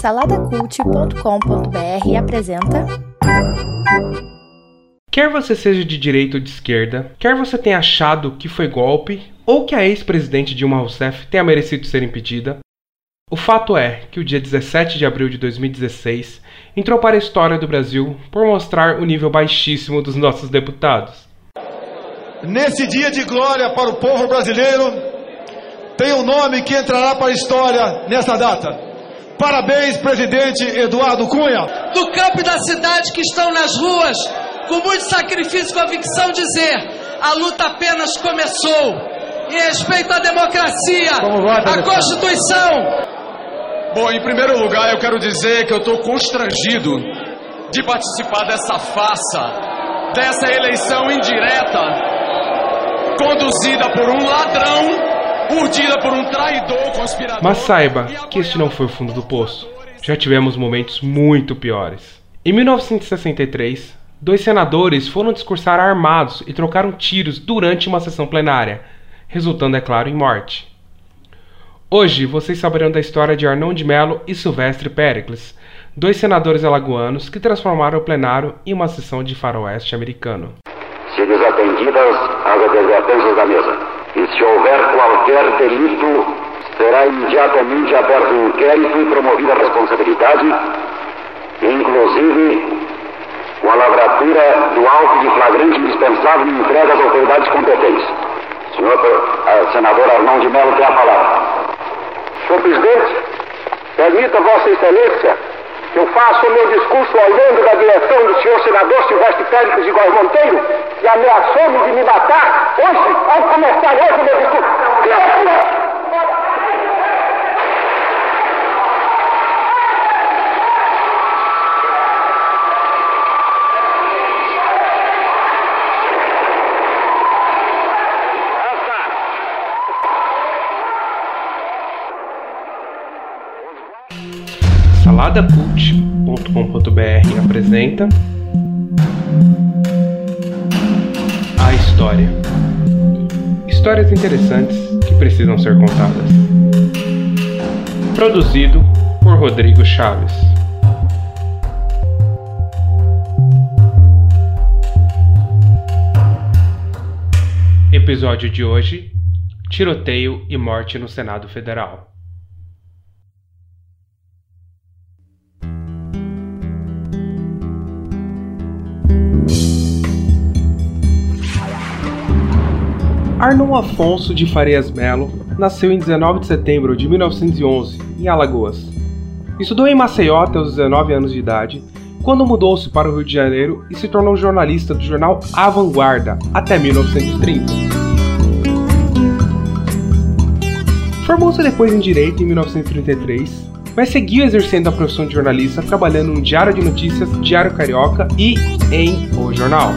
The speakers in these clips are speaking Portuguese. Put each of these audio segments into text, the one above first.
Saladacult.com.br apresenta. Quer você seja de direita ou de esquerda, quer você tenha achado que foi golpe ou que a ex-presidente Dilma Rousseff tenha merecido ser impedida, o fato é que o dia 17 de abril de 2016 entrou para a história do Brasil por mostrar o nível baixíssimo dos nossos deputados. Nesse dia de glória para o povo brasileiro, tem um nome que entrará para a história nessa data. Parabéns, presidente Eduardo Cunha. Do campo e da cidade que estão nas ruas, com muito sacrifício e convicção, dizer: a luta apenas começou. Em respeito à democracia, à Constituição. Bom, em primeiro lugar, eu quero dizer que eu estou constrangido de participar dessa farsa, dessa eleição indireta, conduzida por um ladrão urdida por um traidor conspirador. Mas saiba que este não foi o fundo do poço. Já tivemos momentos muito piores. Em 1963, dois senadores foram discursar armados e trocaram tiros durante uma sessão plenária, resultando, é claro, em morte. Hoje vocês saberão da história de Arnon de Mello e Silvestre Pericles, dois senadores alagoanos que transformaram o plenário em uma sessão de faroeste americano. Se desatendidas as advertências da mesa e se houver qualquer delito, será imediatamente aberto um inquérito e promovida a responsabilidade, inclusive com a lavratura do auto de flagrante indispensável e entregue às autoridades competentes. Senhor uh, senador Arnão de Mello tem a palavra. Senhor presidente, permita Vossa Excelência que eu faça o meu discurso olhando da direção do senhor senador Silvestre Pérez de Góes Monteiro, que ameaçou-me de me matar hoje, ao começar hoje o meu discurso. saladacult.com.br apresenta A História. Histórias interessantes que precisam ser contadas. Produzido por Rodrigo Chaves. Episódio de hoje: Tiroteio e morte no Senado Federal. Arnon Afonso de Farias Melo nasceu em 19 de setembro de 1911, em Alagoas. Estudou em Maceió até os 19 anos de idade, quando mudou-se para o Rio de Janeiro e se tornou jornalista do jornal A Vanguarda até 1930. Formou-se depois em Direito em 1933, mas seguiu exercendo a profissão de jornalista trabalhando no Diário de Notícias, Diário Carioca e em O Jornal.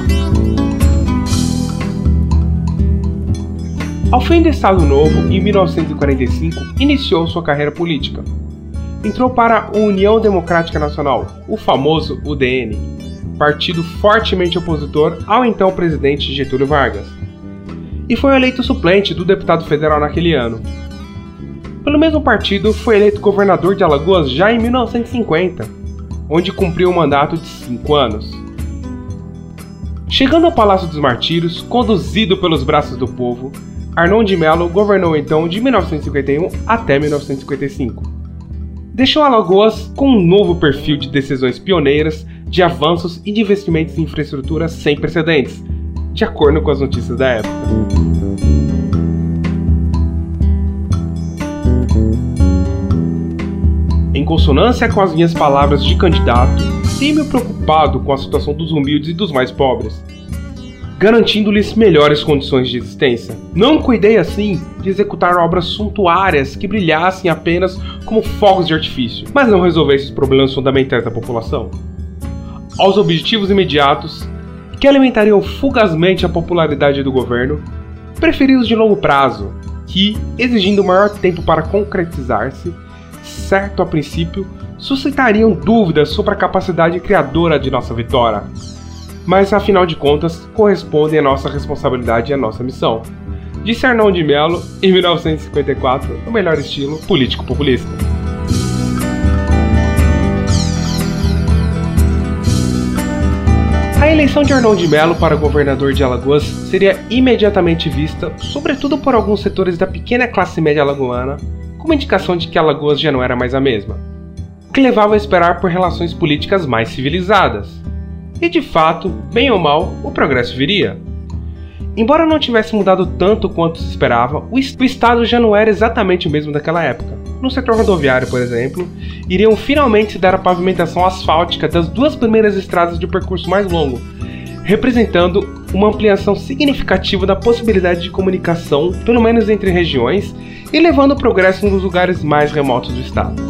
Ao fim do Estado Novo, em 1945, iniciou sua carreira política. Entrou para a União Democrática Nacional, o famoso UDN, partido fortemente opositor ao então presidente Getúlio Vargas, e foi eleito suplente do deputado federal naquele ano. Pelo mesmo partido, foi eleito governador de Alagoas já em 1950, onde cumpriu um mandato de cinco anos. Chegando ao Palácio dos Martírios, conduzido pelos braços do povo, Arnon de Mello governou então de 1951 até 1955. Deixou Alagoas com um novo perfil de decisões pioneiras, de avanços e de investimentos em infraestrutura sem precedentes, de acordo com as notícias da época. Em consonância com as minhas palavras de candidato, sempre preocupado com a situação dos humildes e dos mais pobres, garantindo-lhes melhores condições de existência. Não cuidei assim de executar obras suntuárias que brilhassem apenas como fogos de artifício, mas não resolvessem os problemas fundamentais da população. Aos objetivos imediatos, que alimentariam fugazmente a popularidade do governo, preferi os de longo prazo, que, exigindo maior tempo para concretizar-se, certo a princípio, suscitariam dúvidas sobre a capacidade criadora de nossa vitória mas afinal de contas correspondem à nossa responsabilidade e à nossa missão. Disse Arnão de Mello, em 1954, no melhor estilo político-populista. A eleição de Arnaldo de Mello para governador de Alagoas seria imediatamente vista, sobretudo por alguns setores da pequena classe média alagoana, como indicação de que Alagoas já não era mais a mesma, o que levava a esperar por relações políticas mais civilizadas. E de fato, bem ou mal, o progresso viria. Embora não tivesse mudado tanto quanto se esperava, o, estado já não era exatamente o mesmo daquela época. No setor rodoviário, por exemplo, iriam finalmente se dar a pavimentação asfáltica das duas primeiras estradas de percurso mais longo, representando uma ampliação significativa da possibilidade de comunicação, pelo menos entre regiões, e levando progresso nos lugares mais remotos do estado.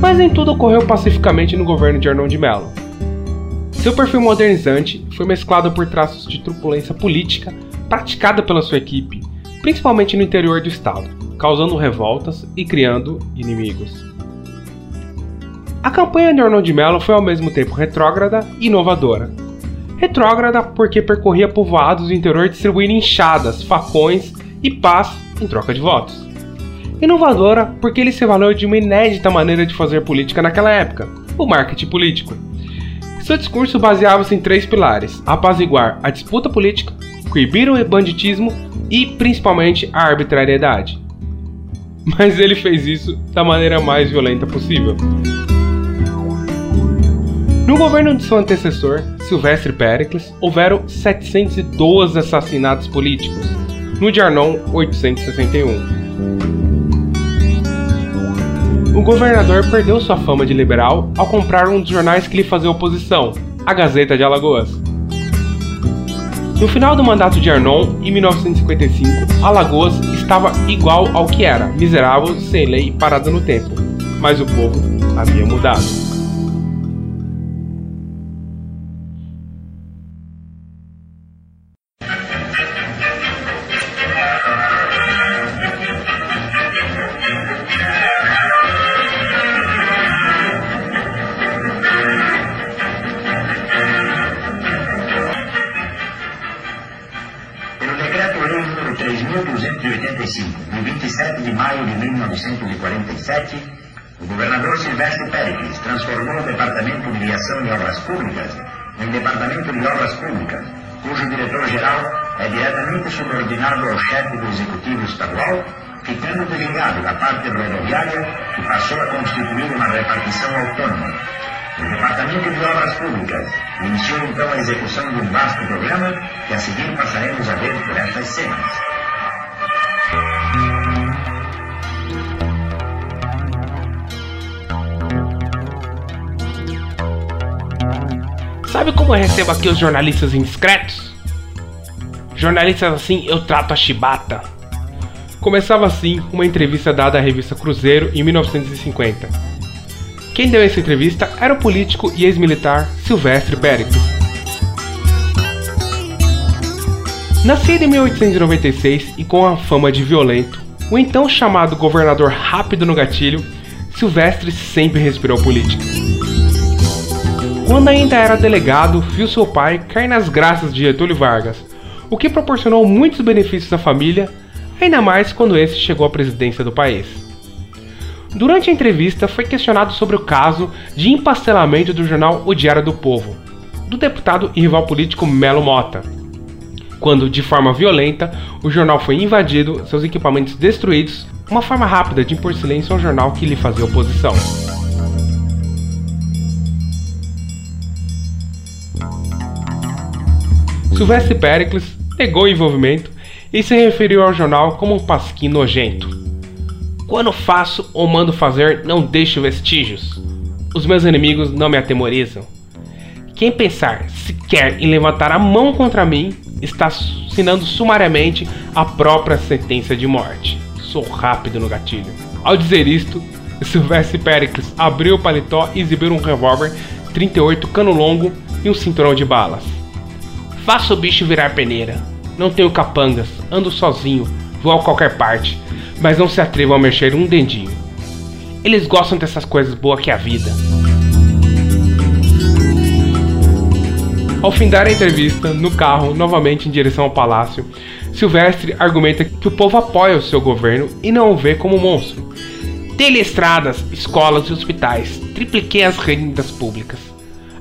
Mas nem tudo ocorreu pacificamente no governo de Arnon de Mello. Seu perfil modernizante foi mesclado por traços de truculência política praticada pela sua equipe, principalmente no interior do estado, causando revoltas e criando inimigos. A campanha de Arnold Mello foi ao mesmo tempo retrógrada e inovadora. Retrógrada porque percorria povoados do interior distribuindo enxadas, facões e paz em troca de votos. Inovadora porque ele se valeu de uma inédita maneira de fazer política naquela época, o marketing político seu discurso baseava-se em três pilares: apaziguar a disputa política, coibir o banditismo e, principalmente, a arbitrariedade. Mas ele fez isso da maneira mais violenta possível. No governo de seu antecessor, Silvestre Pericles, houveram 712 assassinatos políticos. No de Arnon, 861 o governador perdeu sua fama de liberal ao comprar um dos jornais que lhe fazia oposição, a Gazeta de Alagoas. No final do mandato de Arnon, em 1955, Alagoas estava igual ao que era, miserável, sem lei, parada no tempo. Mas o povo havia mudado. Departamento de Obras Públicas iniciou então a execução de um vasto programa que a seguir passaremos a ver por estas cenas. Sabe como eu recebo aqui os jornalistas indiscretos? Jornalistas assim eu trato a chibata. Começava assim uma entrevista dada à revista Cruzeiro em 1950. Quem deu essa entrevista era o político e ex-militar Silvestre Péricles. Nascido em 1896 e com a fama de violento, o então chamado governador rápido no gatilho, Silvestre sempre respirou política. Quando ainda era delegado, viu seu pai cair nas graças de Getúlio Vargas, o que proporcionou muitos benefícios à família, ainda mais quando esse chegou à presidência do país. Durante a entrevista, foi questionado sobre o caso de empastelamento do jornal O Diário do Povo, do deputado e rival político Melo Mota, quando, de forma violenta, o jornal foi invadido, seus equipamentos destruídos, uma forma rápida de impor silêncio ao jornal que lhe fazia oposição. Silvestre Pericles negou o envolvimento e se referiu ao jornal como um pasquim nojento. Quando faço ou mando fazer, não deixo vestígios. Os meus inimigos não me atemorizam. Quem pensar sequer em levantar a mão contra mim está assinando sumariamente a própria sentença de morte. Sou rápido no gatilho. Ao dizer isto, Silvestre Pericles abriu o paletó e exibiu um revólver 38 cano longo e um cinturão de balas. Faça o bicho virar peneira. Não tenho capangas, ando sozinho, vou a qualquer parte, mas não se atrevam a mexer um dedinho. Eles gostam dessas coisas boas que a vida. Ao findar a entrevista, no carro, novamente em direção ao palácio, Silvestre argumenta que o povo apoia o seu governo e não o vê como monstro. Teleestradas, escolas e hospitais. Tripliquei as rendas públicas.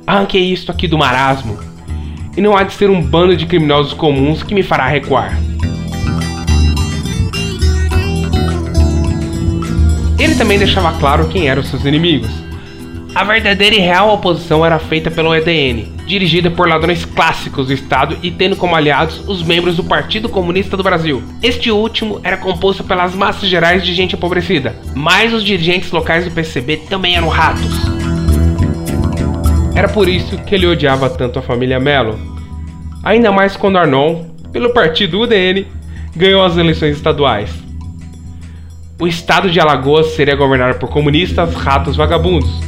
Arranquei isto aqui do marasmo. E não há de ser um bando de criminosos comuns que me fará recuar. Ele também deixava claro quem eram seus inimigos. A verdadeira e real oposição era feita pelo EDN, dirigida por ladrões clássicos do Estado e tendo como aliados os membros do Partido Comunista do Brasil. Este último era composto pelas massas gerais de gente empobrecida, mas os dirigentes locais do PCB também eram ratos. Era por isso que ele odiava tanto a família Melo. Ainda mais quando Arnon, pelo partido UDN, ganhou as eleições estaduais. O estado de Alagoas seria governado por comunistas ratos vagabundos,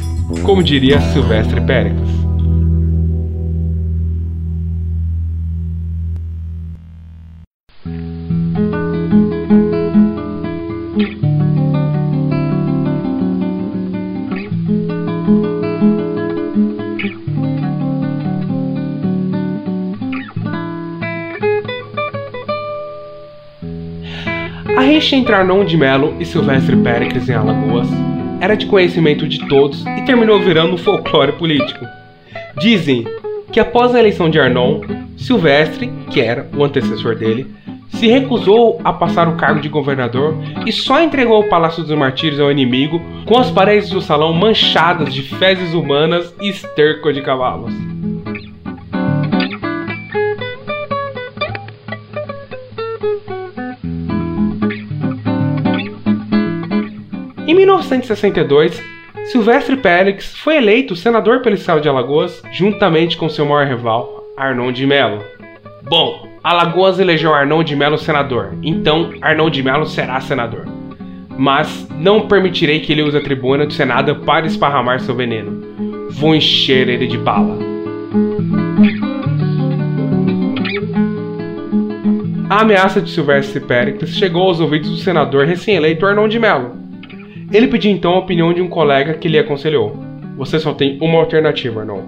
como diria Silvestre Péricles. Rixa entre Arnon de Melo e Silvestre Péricles em Alagoas era de conhecimento de todos e terminou virando folclore político. Dizem que após a eleição de Arnon, Silvestre, que era o antecessor dele, se recusou a passar o cargo de governador e só entregou o Palácio dos Martírios ao inimigo com as paredes do salão manchadas de fezes humanas e esterco de cavalos. 1962, Silvestre Pérez foi eleito senador pelo estado de Alagoas, juntamente com seu maior rival, Arnon de Melo. Bom, Alagoas elegeu Arnon de Melo senador, então Arnon de Melo será senador. Mas não permitirei que ele use a tribuna do Senado para esparramar seu veneno. Vou encher ele de bala. A ameaça de Silvestre Péricles chegou aos ouvidos do senador recém-eleito Arnon de Melo. Ele pediu então a opinião de um colega que lhe aconselhou: Você só tem uma alternativa, Arnon.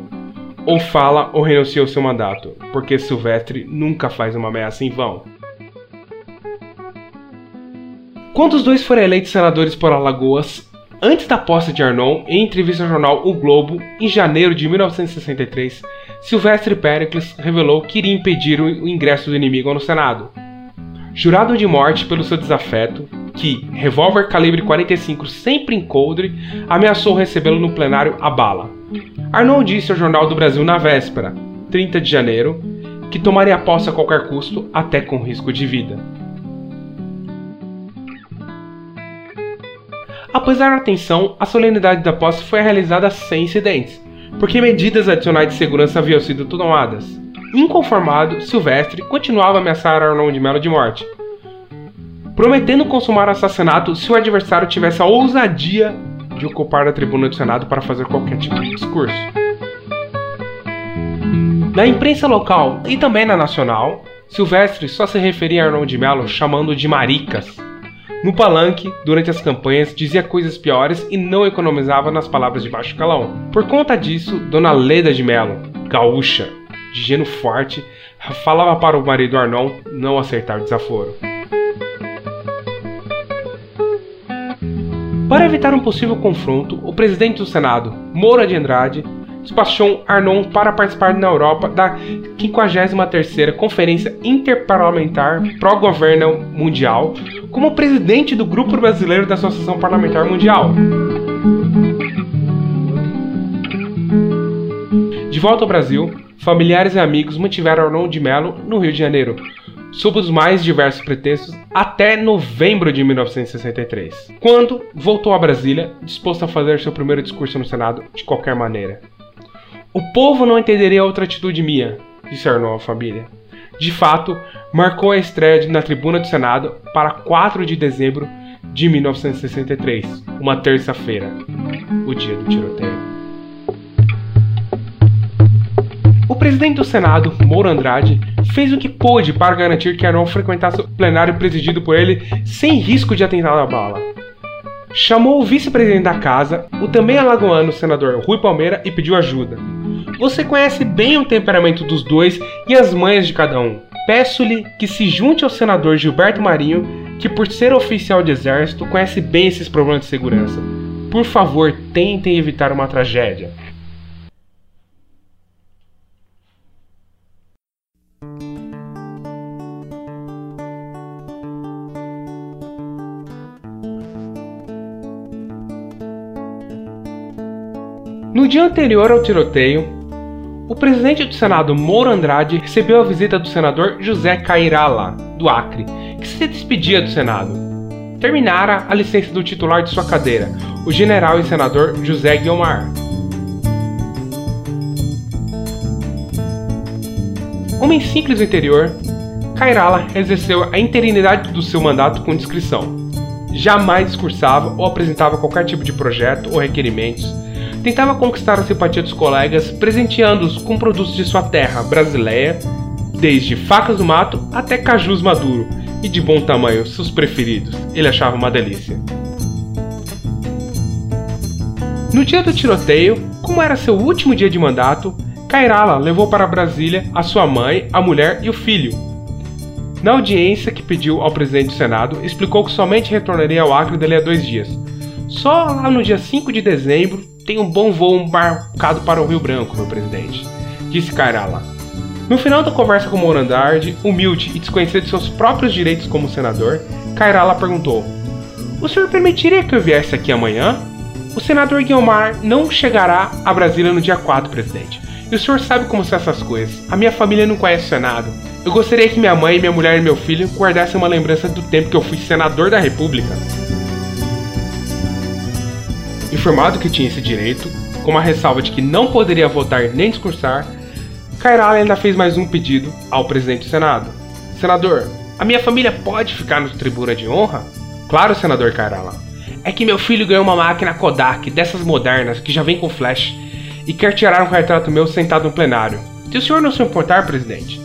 Ou fala ou renuncia ao seu mandato, porque Silvestre nunca faz uma ameaça em vão. Quando os dois foram eleitos senadores por Alagoas, antes da posse de Arnon, em entrevista ao jornal O Globo, em janeiro de 1963, Silvestre Péricles revelou que iria impedir o ingresso do inimigo no Senado. Jurado de morte pelo seu desafeto, que, revólver calibre 45 sempre em coldre, ameaçou recebê-lo no plenário a bala. Arnon disse ao Jornal do Brasil na véspera, 30 de janeiro, que tomaria posse a qualquer custo, até com risco de vida. Apesar da tensão, a solenidade da posse foi realizada sem incidentes, porque medidas adicionais de segurança haviam sido tomadas. Inconformado, Silvestre continuava a ameaçar Arnon de Melo de morte, prometendo consumar o assassinato se o adversário tivesse a ousadia de ocupar a tribuna do Senado para fazer qualquer tipo de discurso. Na imprensa local e também na nacional, Silvestre só se referia a Arnon de Melo chamando de maricas. No palanque, durante as campanhas, dizia coisas piores e não economizava nas palavras de baixo calão. Por conta disso, Dona Leda de Melo, gaúcha, de geno forte, falava para o marido Arnon não aceitar o desaforo. Para evitar um possível confronto, o presidente do Senado, Moura de Andrade, despachou Arnon para participar na Europa da 53ª Conferência Interparlamentar Pró-Governo Mundial como presidente do Grupo Brasileiro da Associação Parlamentar Mundial. De volta ao Brasil, familiares e amigos mantiveram Arnon de Mello no Rio de Janeiro, sob os mais diversos pretextos, até novembro de 1963, quando voltou a Brasília, disposto a fazer seu primeiro discurso no Senado de qualquer maneira. O povo não entenderia outra atitude minha, disse Arnon à família. De fato, marcou a estreia na tribuna do Senado para 4 de dezembro de 1963, uma terça-feira, o dia do tiroteio. O presidente do Senado, Moura Andrade, fez o que pôde para garantir que Arnon frequentasse o plenário presidido por ele sem risco de atentado à bala. Chamou o vice-presidente da casa, o também alagoano senador Rui Palmeira, e pediu ajuda. Você conhece bem o temperamento dos dois e as manhas de cada um. Peço-lhe que se junte ao senador Gilberto Marinho, que, por ser oficial de exército, conhece bem esses problemas de segurança. Por favor, tentem evitar uma tragédia. No dia anterior ao tiroteio, o presidente do Senado, Moura Andrade, recebeu a visita do senador José Cairala, do Acre, que se despedia do Senado. Terminara a licença do titular de sua cadeira, o general e senador José Guiomar. Homem simples do interior, Cairala exerceu a interinidade do seu mandato com discrição. Jamais discursava ou apresentava qualquer tipo de projeto ou requerimentos. Tentava conquistar a simpatia dos colegas, presenteando-os com produtos de sua terra brasileira, desde facas do mato até cajus maduro, e de bom tamanho, seus preferidos. Ele achava uma delícia. No dia do tiroteio, como era seu último dia de mandato, Kairala levou para Brasília a sua mãe, a mulher e o filho. Na audiência que pediu ao presidente do Senado, explicou que somente retornaria ao Acre dali a dois dias. Só lá no dia 5 de dezembro tem um bom voo marcado para o Rio Branco, meu presidente, disse Kairala. No final da conversa com Morandard, humilde e desconhecido de seus próprios direitos como senador, Kairala perguntou: O senhor permitiria que eu viesse aqui amanhã? O senador Guilmar não chegará a Brasília no dia 4, presidente. E o senhor sabe como são essas coisas. A minha família não conhece o Senado. Eu gostaria que minha mãe, minha mulher e meu filho guardassem uma lembrança do tempo que eu fui senador da República. Informado que tinha esse direito, com a ressalva de que não poderia votar nem discursar, Kairala ainda fez mais um pedido ao presidente do Senado. Senador, a minha família pode ficar no tribuna de honra? Claro, senador Kairala. É que meu filho ganhou uma máquina Kodak, dessas modernas, que já vem com flash, e quer tirar um retrato meu sentado no plenário. Se o senhor não se importar, presidente,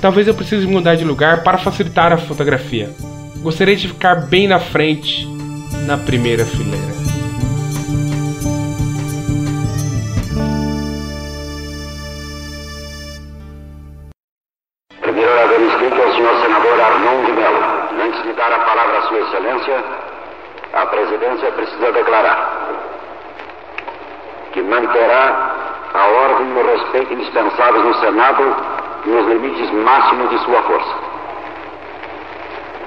talvez eu precise mudar de lugar para facilitar a fotografia. Gostaria de ficar bem na frente, na primeira fileira. Excelência, a presidência precisa declarar que manterá a ordem e o respeito indispensáveis no Senado nos limites máximos de sua força.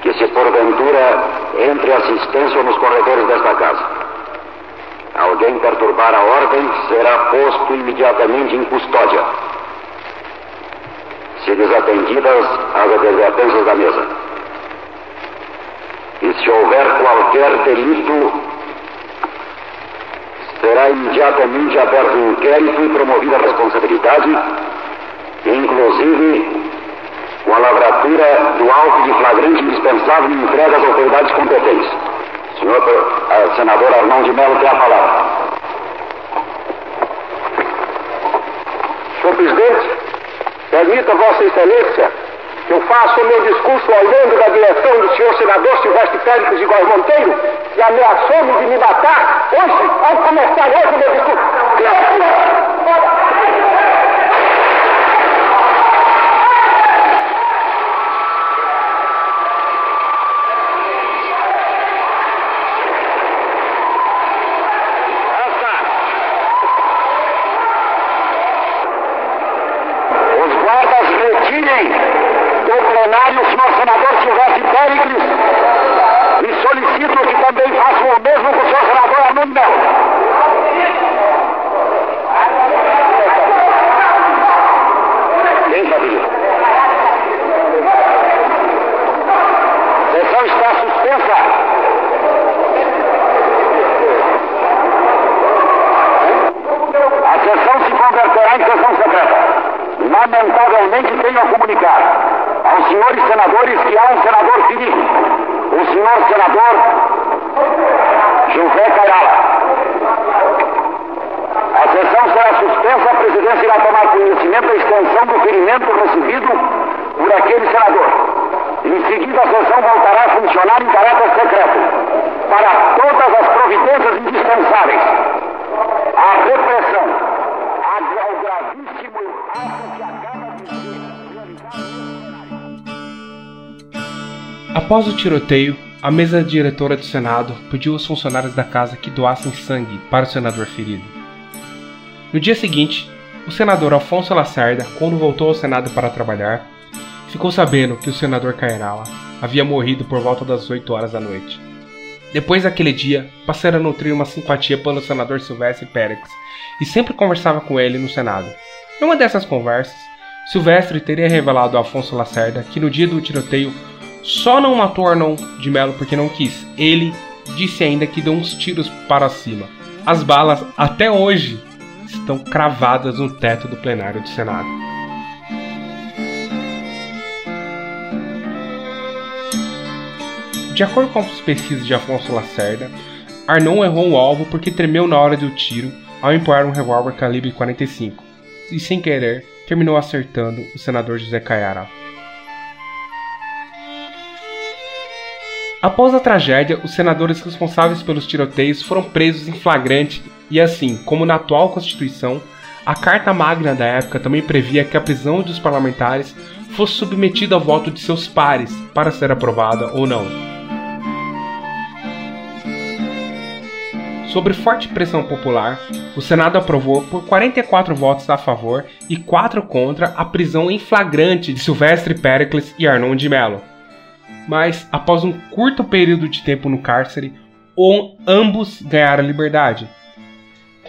Que se porventura entre assistência nos corredores desta casa, alguém perturbar a ordem, será posto imediatamente em custódia, se desatendidas as advertências da mesa. E se houver qualquer delito, será imediatamente aberto um inquérito e promovida a responsabilidade, inclusive com a lavratura do auto de flagrante indispensável e entregue às autoridades competentes. Senhor uh, senador Arnão de Mello tem a palavra. Senhor presidente, permita Vossa Excelência eu faça o meu discurso olhando da direção do senhor senador Silvestre Félix de Góes Monteiro, que ameaçou-me de me matar hoje, ao começar hoje o meu discurso. Os guardas retirem do plenário o senhor senador Silvestre Péricles e solicito que também façam o mesmo com o senhor senador Armando Melo. Quem sabia? A sessão está suspensa. A sessão se converterá em sessão secreta. Tenho a comunicar aos senhores senadores que há um senador ferido. O senhor senador José Cairala. A sessão será suspensa, a presidência irá tomar conhecimento da extensão do ferimento recebido por aquele senador. Em seguida, a sessão voltará a funcionar em caráter secreto para todas as providências indispensáveis. A repressão Após o tiroteio, a mesa diretora do Senado pediu aos funcionários da casa que doassem sangue para o senador ferido. No dia seguinte, o senador Alfonso Lacerda, quando voltou ao Senado para trabalhar, ficou sabendo que o senador Cairala havia morrido por volta das 8 horas da noite. Depois daquele dia, passaram a nutrir uma simpatia pelo senador Silvestre Pérez e sempre conversava com ele no Senado. Numa dessas conversas, Silvestre teria revelado a Afonso Lacerda que no dia do tiroteio só não matou Arnon de Melo porque não quis. Ele disse ainda que deu uns tiros para cima. As balas, até hoje, estão cravadas no teto do plenário do Senado. De acordo com as pesquisas de Afonso Lacerda, Arnon errou o alvo porque tremeu na hora do tiro ao empunhar um revólver calibre 45 e, sem querer, terminou acertando o senador José Caiara. Após a tragédia, os senadores responsáveis pelos tiroteios foram presos em flagrante e assim, como na atual Constituição, a Carta Magna da época também previa que a prisão dos parlamentares fosse submetida ao voto de seus pares para ser aprovada ou não. Sob forte pressão popular, o Senado aprovou por 44 votos a favor e 4 contra a prisão em flagrante de Silvestre Pericles e Arnon de Mello. Mas, após um curto período de tempo no cárcere, ambos ganharam liberdade.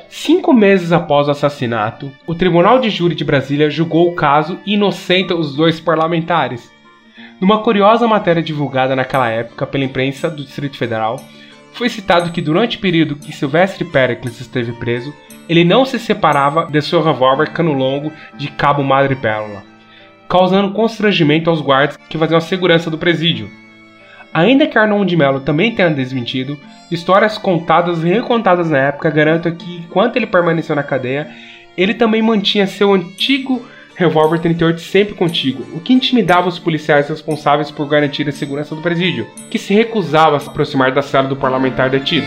Cinco meses após o assassinato, o Tribunal de Júri de Brasília julgou o caso e inocenta os dois parlamentares. Numa curiosa matéria divulgada naquela época pela imprensa do Distrito Federal, foi citado que durante o período que Silvestre Pericles esteve preso, ele não se separava de seu revólver cano longo de cabo madrepérola, causando constrangimento aos guardas que faziam a segurança do presídio. Ainda que Arnon de Mello também tenha desmentido, histórias contadas e recontadas na época garantam que, enquanto ele permaneceu na cadeia, ele também mantinha seu antigo revólver 38 sempre contigo, o que intimidava os policiais responsáveis por garantir a segurança do presídio, que se recusava a se aproximar da cela do parlamentar detido.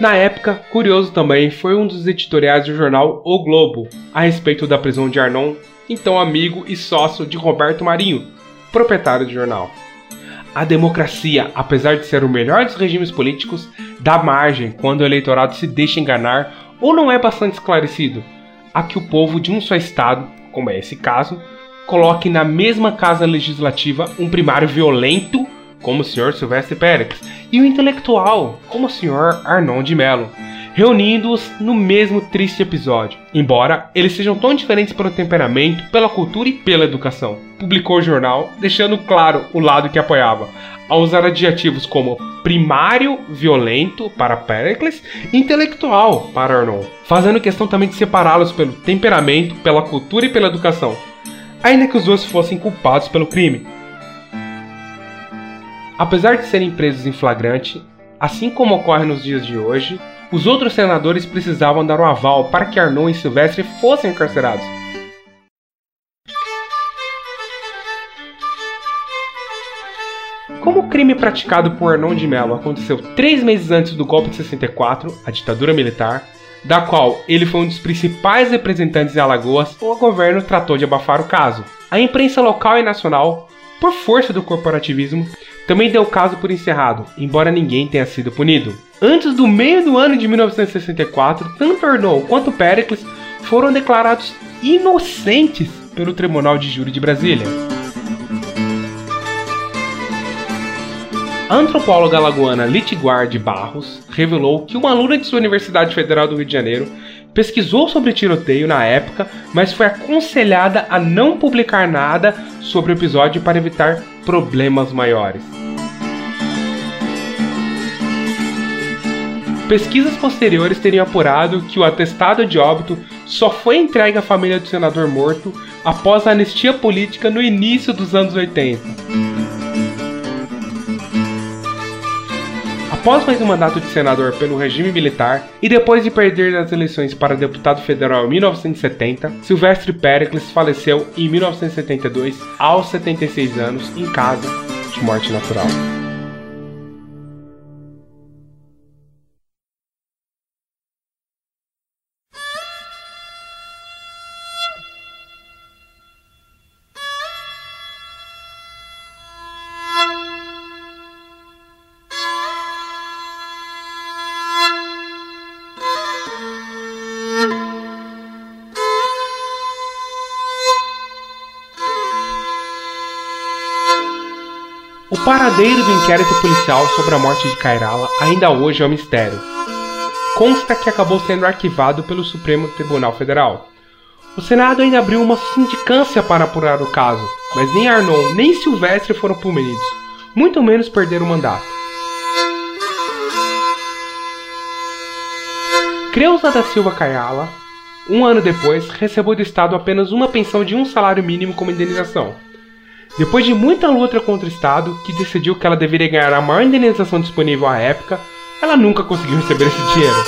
Na época, curioso também foi um dos editoriais do jornal O Globo a respeito da prisão de Arnon, então amigo e sócio de Roberto Marinho, proprietário do jornal. A democracia, apesar de ser o melhor dos regimes políticos, dá margem quando o eleitorado se deixa enganar ou não é bastante esclarecido, a que o povo de um só estado, como é esse caso, coloque na mesma casa legislativa um primário violento, como o senhor Silvestre Pérez, e um intelectual, como o senhor Arnon de Mello, reunindo-os no mesmo triste episódio, embora eles sejam tão diferentes pelo temperamento, pela cultura e pela educação. Publicou o jornal, deixando claro o lado que apoiava, a usar adjetivos como primário violento para Pericles intelectual para Arnon, fazendo questão também de separá-los pelo temperamento, pela cultura e pela educação, ainda que os dois fossem culpados pelo crime. Apesar de serem presos em flagrante, assim como ocorre nos dias de hoje, os outros senadores precisavam dar o um aval para que Arnon e Silvestre fossem encarcerados. Como o crime praticado por Arnon de Mello aconteceu três meses antes do golpe de 64, a ditadura militar, da qual ele foi um dos principais representantes em Alagoas, o governo tratou de abafar o caso. A imprensa local e nacional, por força do corporativismo, também deu o caso por encerrado, embora ninguém tenha sido punido. Antes do meio do ano de 1964, tanto Arnon quanto Pericles foram declarados inocentes pelo Tribunal de Júri de Brasília. A antropóloga lagoana Litiguar Barros revelou que uma aluna de sua Universidade Federal do Rio de Janeiro pesquisou sobre tiroteio na época, mas foi aconselhada a não publicar nada sobre o episódio para evitar problemas maiores. Pesquisas posteriores teriam apurado que o atestado de óbito só foi entregue à família do senador morto após a anistia política no início dos anos 80. Após mais um mandato de senador pelo regime militar e depois de perder as eleições para deputado federal em 1970, Silvestre Pericles faleceu em 1972 aos 76 anos em casa de morte natural. Paradeiro do inquérito policial sobre a morte de Kairala ainda hoje é um mistério. Consta que acabou sendo arquivado pelo Supremo Tribunal Federal. O Senado ainda abriu uma sindicância para apurar o caso, mas nem Arnon nem Silvestre foram punidos, muito menos perderam o mandato. Creuza da Silva Caiala, um ano depois, recebeu do Estado apenas uma pensão de um salário mínimo como indenização. Depois de muita luta contra o Estado, que decidiu que ela deveria ganhar a maior indenização disponível à época, ela nunca conseguiu receber esse dinheiro.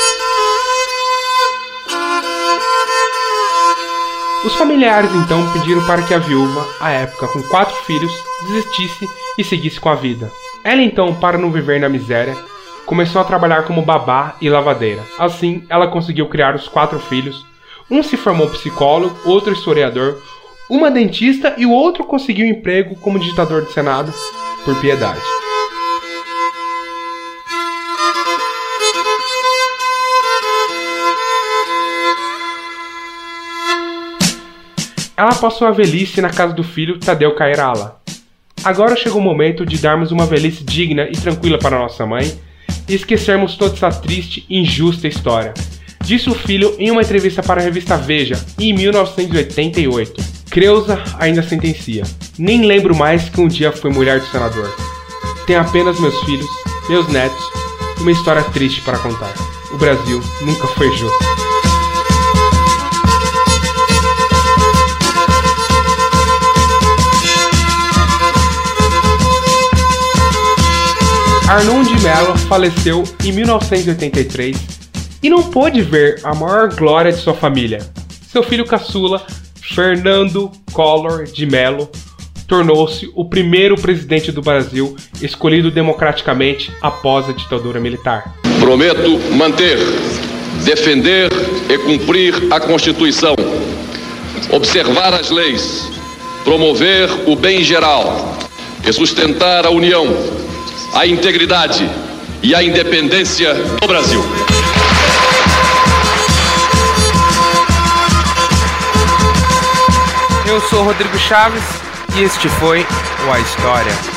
Os familiares então pediram para que a viúva, à época com quatro filhos, desistisse e seguisse com a vida. Ela então, para não viver na miséria, começou a trabalhar como babá e lavadeira. Assim, ela conseguiu criar os quatro filhos. Um se formou psicólogo, outro historiador, uma dentista e o outro conseguiu emprego como digitador do Senado por piedade. Ela passou a velhice na casa do filho Tadeu Cairala. Agora chegou o momento de darmos uma velhice digna e tranquila para nossa mãe e esquecermos toda essa triste e injusta história. Disse o filho em uma entrevista para a revista Veja, em 1988. Creuza ainda sentencia. Nem lembro mais que um dia fui mulher do senador. Tenho apenas meus filhos, meus netos, uma história triste para contar. O Brasil nunca foi justo. Arnon de Mello faleceu em 1983 e não pôde ver a maior glória de sua família. Seu filho caçula Fernando Collor de Mello tornou-se o primeiro presidente do Brasil escolhido democraticamente após a ditadura militar. Prometo manter, defender e cumprir a Constituição, observar as leis, promover o bem geral e sustentar a união, a integridade e a independência do Brasil. Eu sou Rodrigo Chaves e este foi o A História.